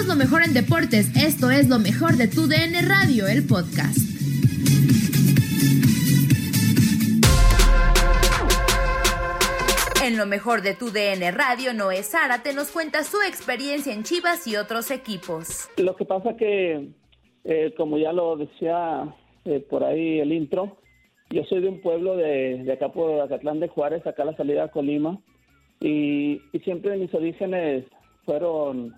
Somos lo mejor en deportes. Esto es lo mejor de tu DN Radio, el podcast. En lo mejor de tu DN Radio, Noé Zárate nos cuenta su experiencia en Chivas y otros equipos. Lo que pasa que, eh, como ya lo decía eh, por ahí el intro, yo soy de un pueblo de, de acá por Acatlán de Juárez, acá a la salida a Colima, y, y siempre mis orígenes fueron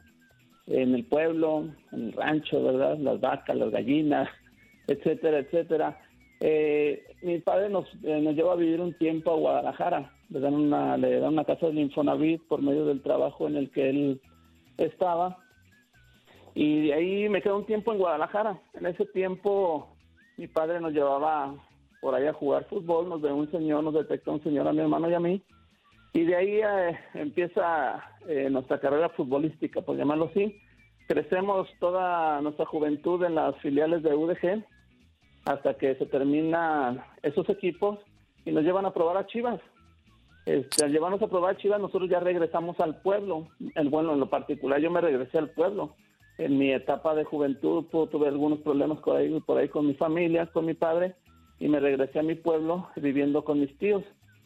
en el pueblo, en el rancho, ¿verdad? Las vacas, las gallinas, etcétera, etcétera. Eh, mi padre nos, eh, nos llevó a vivir un tiempo a Guadalajara. Le dan una, le dan una casa de Infonavit por medio del trabajo en el que él estaba. Y de ahí me quedé un tiempo en Guadalajara. En ese tiempo mi padre nos llevaba por ahí a jugar fútbol, nos ve un señor, nos detecta un señor a mi hermano y a mí. Y de ahí eh, empieza eh, nuestra carrera futbolística, por llamarlo así. Crecemos toda nuestra juventud en las filiales de UDG hasta que se terminan esos equipos y nos llevan a probar a Chivas. Este, al llevarnos a probar a Chivas, nosotros ya regresamos al pueblo. El, bueno, en lo particular, yo me regresé al pueblo. En mi etapa de juventud tuve algunos problemas por ahí, por ahí con mi familia, con mi padre, y me regresé a mi pueblo viviendo con mis tíos.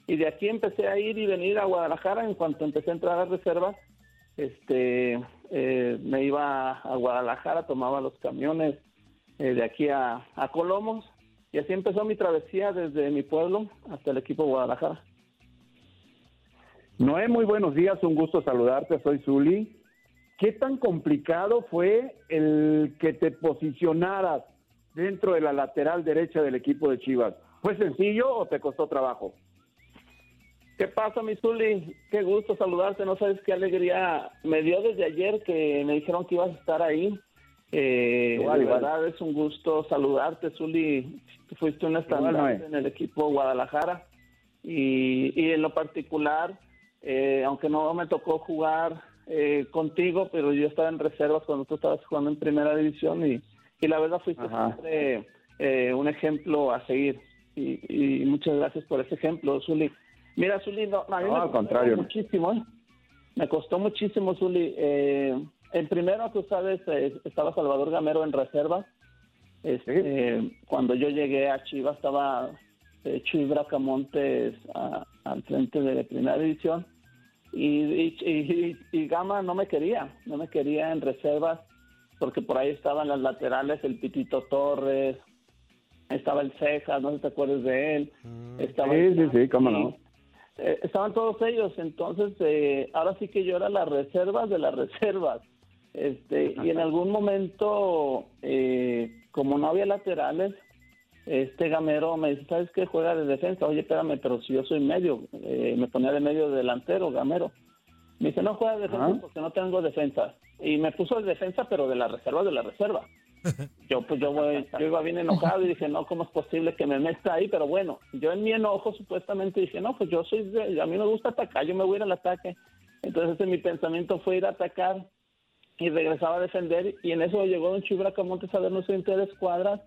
Y de aquí empecé a ir y venir a Guadalajara. En cuanto empecé a entrar a reservas, este, eh, me iba a Guadalajara, tomaba los camiones eh, de aquí a, Colomos. Y así empezó mi travesía desde mi pueblo hasta el equipo Guadalajara. Noé, muy buenos días, un gusto saludarte, soy Zuli. ¿Qué tan complicado fue el que te posicionaras dentro de la lateral derecha del equipo de Chivas? ¿Fue sencillo o te costó trabajo? ¿Qué pasa, mi Zuli? Qué gusto saludarte. No sabes qué alegría me dio desde ayer que me dijeron que ibas a estar ahí. Eh, de verdad es un gusto saludarte, Zuli. Fuiste un estandarte en el equipo Guadalajara. Y, y en lo particular, eh, aunque no me tocó jugar eh, contigo, pero yo estaba en reservas cuando tú estabas jugando en primera división y, y la verdad fuiste siempre eh, un ejemplo a seguir. Y, y muchas gracias por ese ejemplo, Zuli. Mira, Zuli, no, a mí No, me al costó contrario. muchísimo, ¿eh? Me costó muchísimo, Zuli. Eh, en primero, tú sabes, eh, estaba Salvador Gamero en reserva. Este, Cuando yo llegué a Chivas estaba eh, Chuy Bracamontes a- al frente de la primera división. Y, y, y- y Gama no me quería, no me quería en reservas porque por ahí estaban las laterales, el Pitito Torres, estaba el Cejas, no sé si te acuerdas de él. Estaba Sí, el sí, sí, cómo no. Eh, estaban todos ellos, entonces eh, ahora sí que yo era las reservas de las reservas. Este, y en algún momento, eh, como no había laterales, este gamero me dice, ¿sabes qué? Juega de defensa. Oye, espérame, pero si yo soy medio, eh, me ponía de medio delantero, gamero. Me dice, no juega de defensa porque no tengo defensa. Y me puso de defensa, pero de la reserva de la reserva. Yo pues yo, voy- yo iba bien enojado y dije, no, ¿cómo es posible que me meta ahí? Pero bueno, yo en mi enojo supuestamente dije, no, pues yo soy, de- a mí me gusta atacar, yo me voy a ir al ataque. Entonces en mi pensamiento fue ir a atacar y regresaba a defender y en eso llegó Don Chibra Camontes a vernos en tres cuadras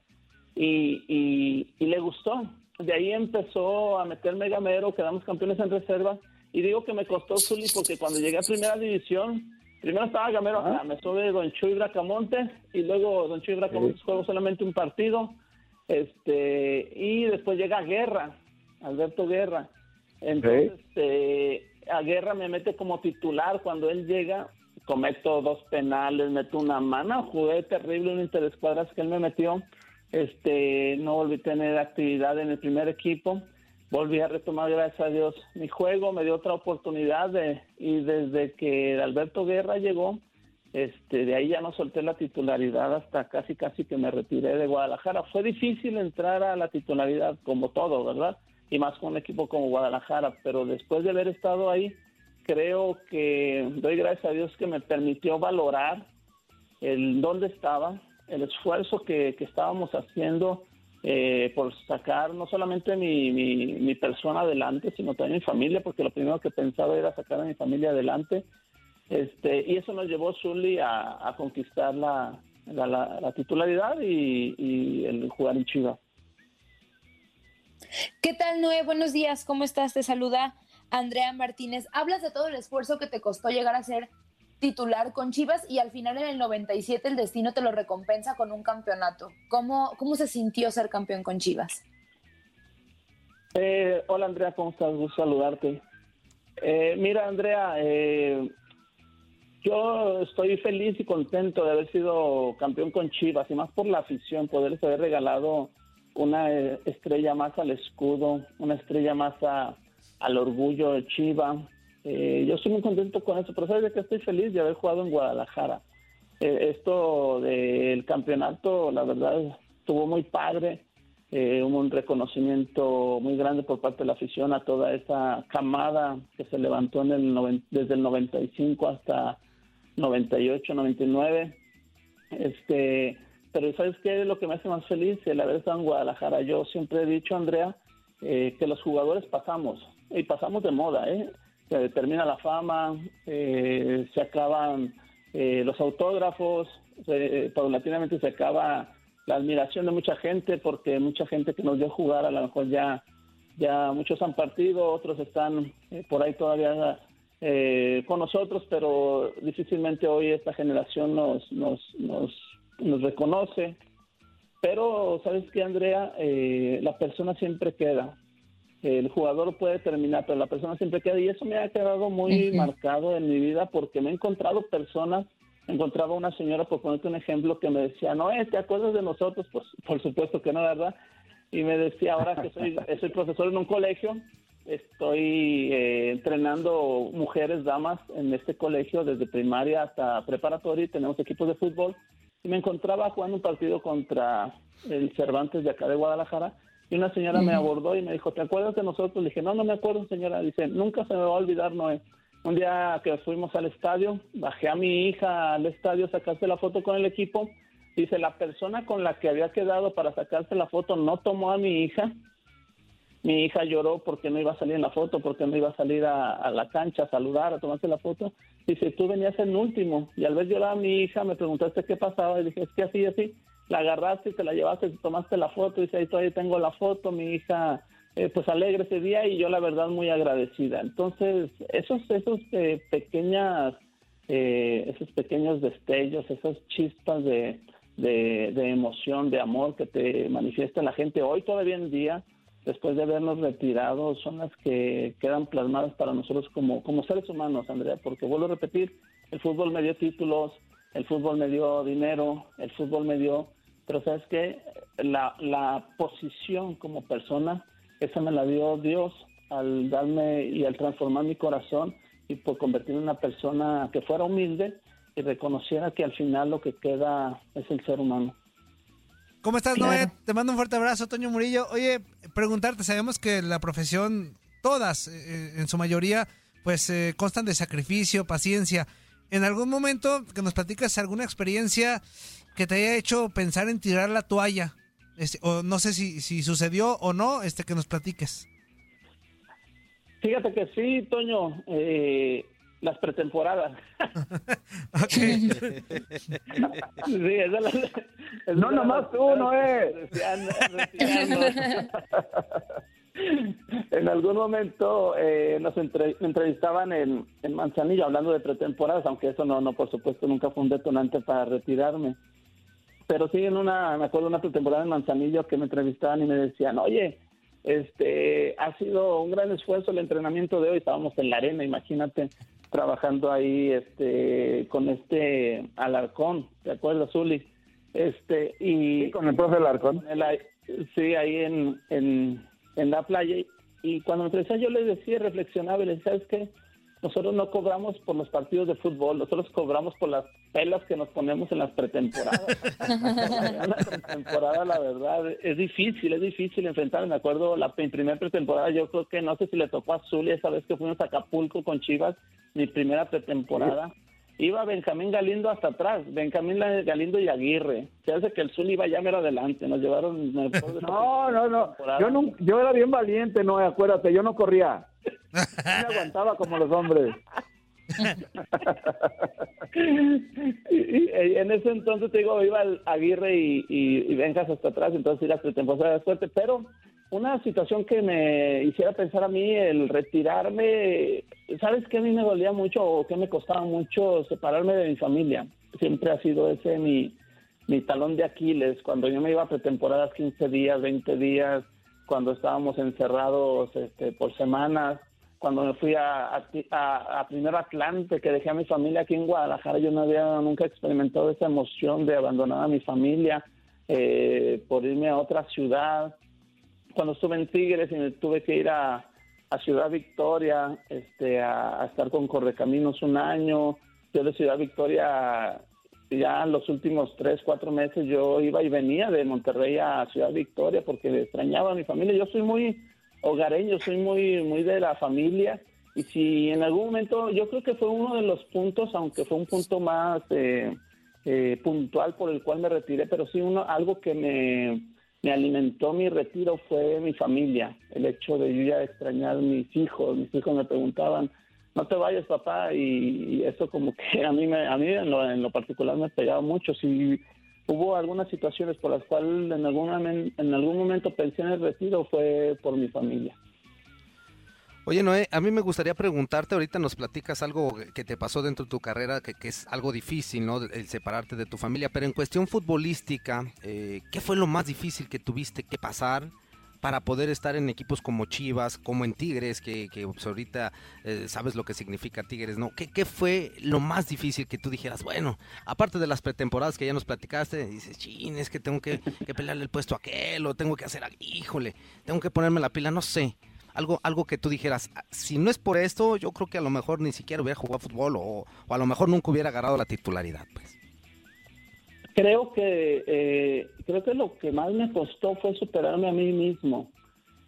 y, y, y le gustó. De ahí empezó a meterme gamero, quedamos campeones en reserva y digo que me costó Zuli porque cuando llegué a primera división, primero estaba gamero me sube Don Chuy Bracamontes y luego Don Chuy Bracamontes jugó solamente un partido este y después llega Guerra, Alberto Guerra. Entonces, este, a Guerra me mete como titular cuando él llega, cometo dos penales, meto una mano, jugué terrible un interescuadras que él me metió. Este, no volví a tener actividad en el primer equipo. Volví a retomar, gracias a Dios, mi juego, me dio otra oportunidad de, y desde que Alberto Guerra llegó, este, de ahí ya no solté la titularidad hasta casi casi que me retiré de Guadalajara. Fue difícil entrar a la titularidad, como todo, ¿verdad? Y más con un equipo como Guadalajara, pero después de haber estado ahí, creo que doy gracias a Dios que me permitió valorar el dónde estaba, el esfuerzo que, que estábamos haciendo eh, por sacar no solamente mi, mi, persona adelante, sino también mi familia, porque lo primero que pensaba era sacar a mi familia adelante. Este, y eso nos llevó Zully a, a conquistar la, la, la- la titularidad y, y el jugar en Chivas. ¿Qué tal, Noé? Buenos días, ¿cómo estás? Te saluda Andrea Martínez. Hablas de todo el esfuerzo que te costó llegar a ser titular con Chivas y al final en el 97 el destino te lo recompensa con un campeonato. ¿Cómo, cómo se sintió ser campeón con Chivas? Eh, hola Andrea, ¿cómo estás? Gusto saludarte. Eh, mira Andrea, eh, yo estoy feliz y contento de haber sido campeón con Chivas y más por la afición, poderles haber regalado una estrella más al escudo, una estrella más al orgullo de Chivas. Yo estoy muy contento con eso, pero sabes de que estoy feliz de haber jugado en Guadalajara. esto del campeonato, la verdad, estuvo muy padre eh, hubo un reconocimiento muy grande por parte de la afición a toda esa camada que se levantó en el desde el 95 hasta 98, 99. Este, pero ¿sabes qué es lo que me hace más feliz? El haber estado en Guadalajara. Yo siempre he dicho, Andrea, eh, que los jugadores pasamos, y pasamos de moda, ¿eh? Se termina la fama, eh, se acaban eh, los autógrafos, paulatinamente se acaba la admiración de mucha gente, porque mucha gente que nos dio jugar, a lo mejor ya, ya muchos han partido, otros están eh, por ahí todavía eh, con nosotros, pero difícilmente hoy esta generación nos, nos, nos, reconoce. Pero, ¿sabes qué, Andrea? Eh, la persona siempre queda. El jugador puede terminar, pero la persona siempre queda. Y eso me ha quedado muy marcado en mi vida porque me he encontrado personas encontraba una señora, por ponerte un ejemplo, que me decía, no, ¿te acuerdas de nosotros? Pues por supuesto que no, ¿verdad? Y me decía, ahora que soy, soy profesor en un colegio, estoy eh, entrenando mujeres, damas en este colegio desde primaria hasta preparatoria y tenemos equipos de fútbol. Y me encontraba jugando un partido contra el Cervantes de acá de Guadalajara y una señora me abordó y me dijo, ¿te acuerdas de nosotros? Le dije, no, no me acuerdo, señora. Dice, nunca se me va a olvidar, Noé un día que fuimos al estadio, bajé a mi hija al estadio a sacarse la foto con el equipo. Dice, la persona con la que había quedado para sacarse la foto no tomó a mi hija. Mi hija lloró porque no iba a salir en la foto, porque no iba a salir a, la cancha a saludar, a tomarse la foto. Dice, tú venías en último. Y al ver llorar a mi hija, me preguntaste qué pasaba. Y dije, es que así, así. La agarraste y te la llevaste, y tomaste la foto. Dice, ahí todavía tengo la foto. Mi hija eh, pues alegre ese día y yo la verdad muy agradecida. Entonces, esos, esos eh, pequeñas, eh, esos pequeños destellos, esas chispas de, de, emoción, de amor que te manifiesta la gente hoy todavía en día, después de habernos retirado, son las que quedan plasmadas para nosotros como, como seres humanos, Andrea, porque vuelvo a repetir, el fútbol me dio títulos, el fútbol me dio dinero, el fútbol me dio, pero sabes que la, la posición como persona esa me la dio Dios al darme y al transformar mi corazón y por convertirme en una persona que fuera humilde y reconociera que al final lo que queda es el ser humano. ¿Cómo estás, Noé? Te mando un fuerte abrazo, Toño Murillo. Oye, preguntarte, sabemos que la profesión, todas, eh, eh, en su mayoría, pues eh, constan de sacrificio, paciencia. ¿En algún momento que nos platicas alguna experiencia que te haya hecho pensar en tirar la toalla? Este, o no sé si, si sucedió o no, este que nos platiques. Fíjate que sí, Toño, eh, las pretemporadas. sí, no, nomás tú, no es. en algún momento eh, nos entrevistaban en, en, Manzanillo hablando de pretemporadas, aunque eso no, no, por supuesto, nunca fue un detonante para retirarme pero sí en una, me acuerdo una temporada en Manzanillo que me entrevistaban y me decían, oye, este, ha sido un gran esfuerzo el entrenamiento de hoy, estábamos en la arena, imagínate, trabajando ahí, este, con este Alarcón, ¿te acuerdas, Zuli? Este, y... con el profe Alarcón. sí, ahí en, en, en la playa, y cuando me entrevistaba yo les decía, reflexionaba y les decía, ¿sabes qué? nosotros no cobramos por los partidos de fútbol, nosotros cobramos por las pelas que nos ponemos en las pretemporadas. la pretemporada, la verdad, es difícil, es difícil enfrentar. Me acuerdo la primera pretemporada, yo creo que no sé si le tocó a Zulia esa vez que fuimos a Acapulco con Chivas, mi primera pretemporada. Iba Benjamín Galindo hasta atrás, Benjamín Galindo y Aguirre. Se hace que el Zul iba ya mero adelante, nos llevaron... no, no, no, yo, no, yo era bien valiente, no, acuérdate, yo no corría. me aguantaba como los hombres. y, en ese entonces te digo, iba al Aguirre y, y, vengas hasta atrás, entonces ir a de suerte, pero una situación que me hiciera pensar a mí el retirarme, ¿sabes qué a mí me dolía mucho o qué me costaba mucho separarme de mi familia? Siempre ha sido ese mi, mi talón de Aquiles, cuando yo me iba a pretemporadas 15 días, 20 días, cuando estábamos encerrados este, por semanas, cuando me fui a, a, a, Atlante, que dejé a mi familia aquí en Guadalajara, yo no había nunca experimentado esa emoción de abandonar a mi familia eh, por irme a otra ciudad. Cuando estuve en Tigres y me tuve que ir a, Ciudad Victoria este, a, estar con Correcaminos un año, yo de Ciudad Victoria ya los últimos tres, cuatro meses yo iba y venía de Monterrey a Ciudad Victoria porque extrañaba a mi familia. Yo soy muy hogareño, soy muy, muy de la familia. Y si en algún momento, yo creo que fue uno de los puntos, aunque fue un punto más eh, eh, puntual por el cual me retiré, pero sí uno, algo que me, me alimentó mi retiro fue mi familia. El hecho de yo ya extrañar a mis hijos. Mis hijos me preguntaban, no te vayas papá, y, eso como que a mí, me, a mí en lo, en lo particular me pegaba mucho. Si hubo algunas situaciones por las cuales en algún, en algún momento pensé en el retiro fue por mi familia. Oye, Noé, a mí me gustaría preguntarte, ahorita nos platicas algo que te pasó dentro de tu carrera, que, es algo difícil, ¿no? El separarte de tu familia, pero en cuestión futbolística, eh, ¿qué fue lo más difícil que tuviste que pasar? para poder estar en equipos como Chivas, como en Tigres, que, que pues, ahorita eh, sabes lo que significa Tigres, ¿no? ¿Qué, ¿Qué, fue lo más difícil que tú dijeras? Bueno, aparte de las pretemporadas que ya nos platicaste, dices, chin, es que tengo que, que pelearle el puesto a aquel, o tengo que hacer, híjole, tengo que ponerme la pila, no sé. Algo, algo que tú dijeras, ah, si no es por esto, yo creo que a lo mejor ni siquiera hubiera jugado fútbol o, o a lo mejor nunca hubiera agarrado la titularidad, pues. Creo que eh, creo que lo que más me costó fue superarme a mí mismo.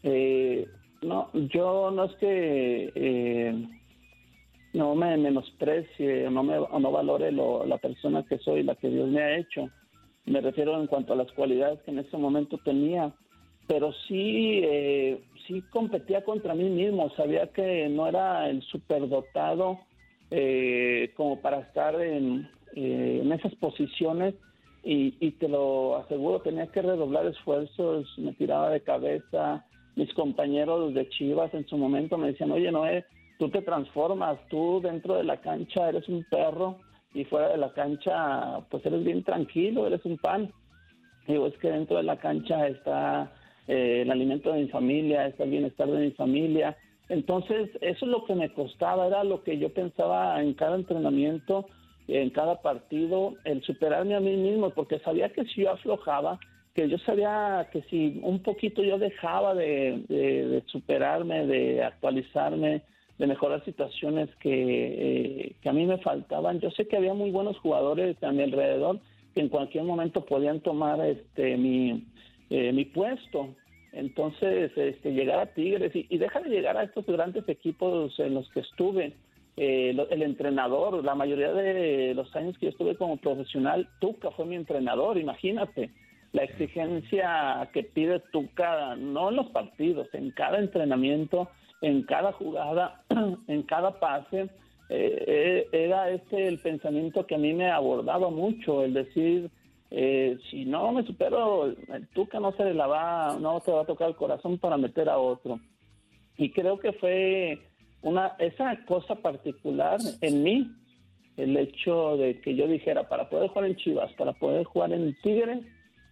Eh, no, yo no es que eh, no me menosprecie no me no valore la persona que soy, la que Dios me ha hecho. Me refiero en cuanto a las cualidades que en ese momento tenía, pero sí sí competía contra mí mismo. Sabía que no era el superdotado como para estar en, en esas posiciones y, te lo aseguro, tenía que redoblar esfuerzos, me tiraba de cabeza. Mis compañeros de Chivas en su momento me decían, oye Noé, tú te transformas, tú dentro de la cancha eres un perro y fuera de la cancha pues eres bien tranquilo, eres un pan. Digo, es que dentro de la cancha está eh, el alimento de mi familia, el bienestar de mi familia. Entonces, eso es lo que me costaba, era lo que yo pensaba en cada entrenamiento, en cada partido, el superarme a mí mismo, porque sabía que si yo aflojaba, que yo sabía que si un poquito yo dejaba de, superarme, de actualizarme, de mejorar situaciones que, eh, que, a mí me faltaban. Yo sé que había muy buenos jugadores a mi alrededor que en cualquier momento podían tomar este mi, eh, mi puesto. Entonces, este, llegar a Tigres y, deja de llegar a estos grandes equipos en los que estuve eh, el entrenador, la mayoría de los años que yo estuve como profesional, Tuca fue mi entrenador, imagínate. La exigencia que pide Tuca, no en los partidos, en cada entrenamiento, en cada jugada, en cada pase, eh, eh, era este el pensamiento que a mí me abordaba mucho, el decir, si no me supero, el Tuca no se la va, no te va a tocar el corazón para meter a otro. Y creo que fue una esa cosa particular en mí, el hecho de que yo dijera, para poder jugar en Chivas, para poder jugar en Tigres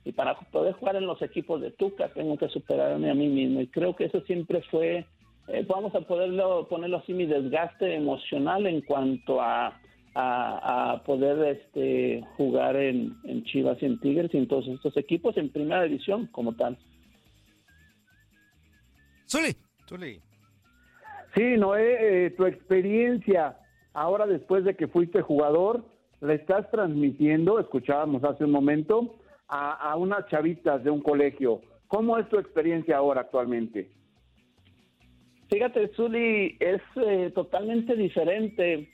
y para poder jugar en los equipos de Tuca, tengo que superarme a mí mismo. Y creo que eso siempre fue, eh, vamos a poderlo ponerlo así, mi desgaste emocional en cuanto a, a, poder este, jugar en, en Chivas y en Tigres y en todos estos equipos en primera división como tal. Zuli. Zuli. Sí, Noé, eh, tu experiencia ahora después de que fuiste jugador, la estás transmitiendo, escuchábamos hace un momento, a, unas chavitas de un colegio. ¿Cómo es tu experiencia ahora actualmente? Fíjate, Zuli, es eh, totalmente diferente.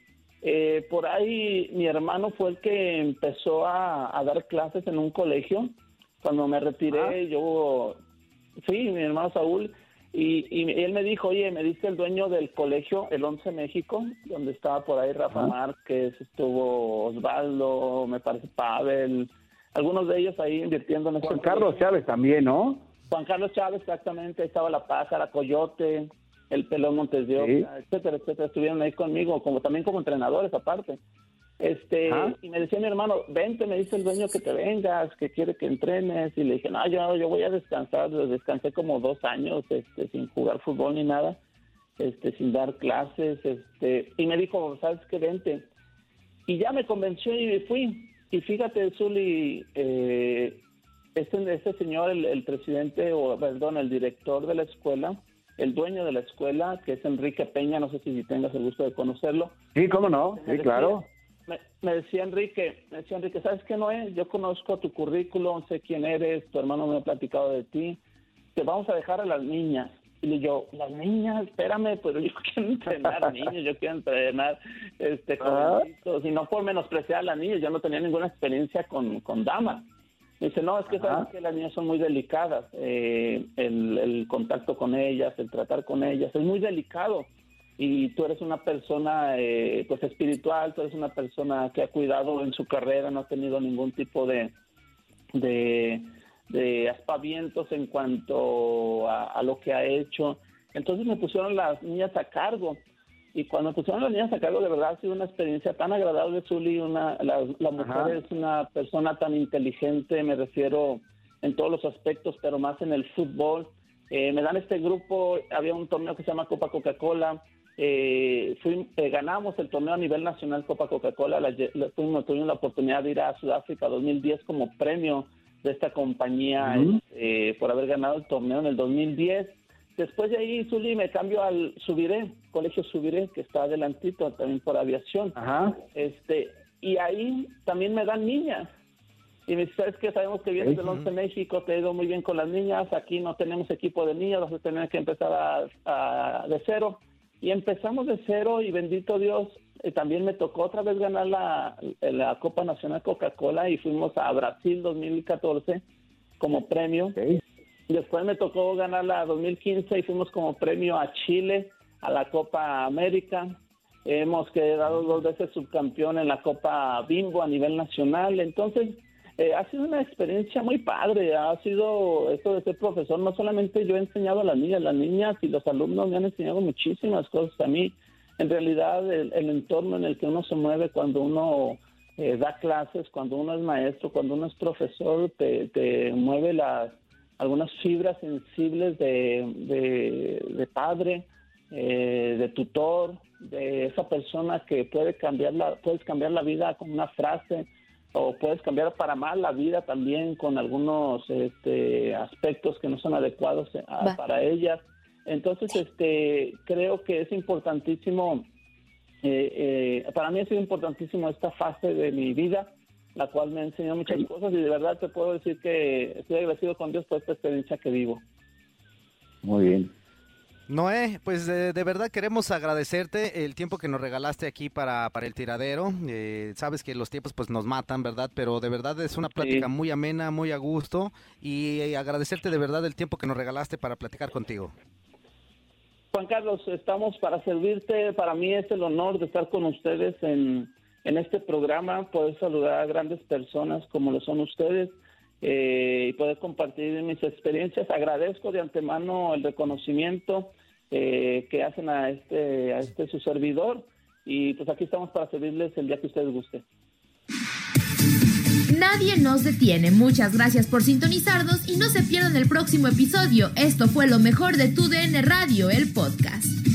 Eh, por ahí mi hermano fue el que empezó a, dar clases en un colegio. Cuando me retiré, yo, sí, mi hermano Saúl, Y, y, él me dijo, oye, me dice el dueño del colegio, el 11 México, donde estaba por ahí Rafa Márquez, estuvo Osvaldo, me parece Pavel, algunos de ellos ahí invirtiendo en Juan Carlos Chávez también, ¿no? Juan Carlos Chávez, exactamente, ahí estaba La Pájara, Coyote, el Pelón Montes de Oca, etcétera, etcétera, estuvieron ahí conmigo, como también como entrenadores aparte. Este, y me decía mi hermano, vente, me dice el dueño que te vengas, que quiere que entrenes, y le dije, no, yo, yo voy a descansar, descansé como dos años, este, sin jugar fútbol ni nada, este, sin dar clases, este, y me dijo, sabes qué, vente, y ya me convenció y me fui, y fíjate, Zuli, eh, este, este señor, el, el presidente, o perdón, el director de la escuela, el dueño de la escuela, que es Enrique Peña, no sé si tengas el gusto de conocerlo. Sí, cómo no, sí, claro me, decía Enrique, me decía Enrique, ¿sabes qué, Noé? Yo conozco tu currículum, sé quién eres, tu hermano me ha platicado de ti, te vamos a dejar a las niñas. Y yo, las niñas, espérame, pero yo quiero entrenar niños, yo quiero entrenar este, y no por menospreciar a las niñas, yo no tenía ninguna experiencia con, con damas. Dice, no, es que sabes que las niñas son muy delicadas, eh, el, el contacto con ellas, el tratar con ellas, es muy delicado. Y tú eres una persona eh, pues espiritual, tú eres una persona que ha cuidado en su carrera, no ha tenido ningún tipo de, de, aspavientos en cuanto a, lo que ha hecho. Entonces me pusieron las niñas a cargo y cuando pusieron las niñas a cargo de verdad ha sido una experiencia tan agradable, Zuli, una, la, la mujer es una persona tan inteligente, me refiero en todos los aspectos, pero más en el fútbol. Eh, me dan este grupo, había un torneo que se llama Copa Coca-Cola, eh, eh, ganamos el torneo a nivel nacional Copa Coca-Cola, tuvimos, la oportunidad de ir a Sudáfrica 2010 como premio de esta compañía eh, por haber ganado el torneo en el 2010. Después de ahí, Zuli, me cambio al Subiré, Colegio Subiré, que está adelantito también por aviación. Este, y ahí también me dan niñas. Y me dice, ¿sabes qué? Sabemos que vienes del 11 México, te ha ido muy bien con las niñas, aquí no tenemos equipo de niñas, vas a tener que empezar a, de cero y empezamos de cero y bendito Dios, eh, también me tocó otra vez ganar la, la Copa Nacional Coca-Cola y fuimos a Brasil 2014 como premio. Después me tocó ganar la 2015 y fuimos como premio a Chile, a la Copa América. Hemos quedado dos veces subcampeón en la Copa Bimbo a nivel nacional. Entonces, eh, ha sido una experiencia muy padre, ha sido esto de ser profesor, no solamente yo he enseñado a las niñas, las niñas y los alumnos me han enseñado muchísimas cosas a mí. En realidad el, entorno en el que uno se mueve cuando uno eh, da clases, cuando uno es maestro, cuando uno es profesor, te, mueve las algunas fibras sensibles de, de, padre, eh, de tutor, de esa persona que puede cambiar la, puedes cambiar la vida con una frase, o puedes cambiar para mal la vida también con algunos este, aspectos que no son adecuados eh, para ellas. Entonces, este, creo que es importantísimo, eh, eh, para mí ha sido importantísimo esta fase de mi vida, la cual me ha enseñado muchas cosas y de verdad te puedo decir que estoy agradecido con Dios por esta experiencia que vivo. Muy bien. Noé, pues de, verdad queremos agradecerte el tiempo que nos regalaste aquí para, para el tiradero. Eh, sabes que los tiempos pues nos matan, ¿verdad? Pero de verdad es una plática muy amena, muy a gusto y eh, agradecerte de verdad el tiempo que nos regalaste para platicar contigo. Juan Carlos, estamos para servirte. Para mí es el honor de estar con ustedes en, en este programa, poder saludar a grandes personas como lo son ustedes. Eh, y poder compartir mis experiencias. Agradezco de antemano el reconocimiento eh, que hacen a este, a este su servidor y pues aquí estamos para servirles el día que ustedes gusten. Nadie nos detiene. Muchas gracias por sintonizarnos y no se pierdan el próximo episodio. Esto fue lo mejor de Tu DN Radio, el podcast.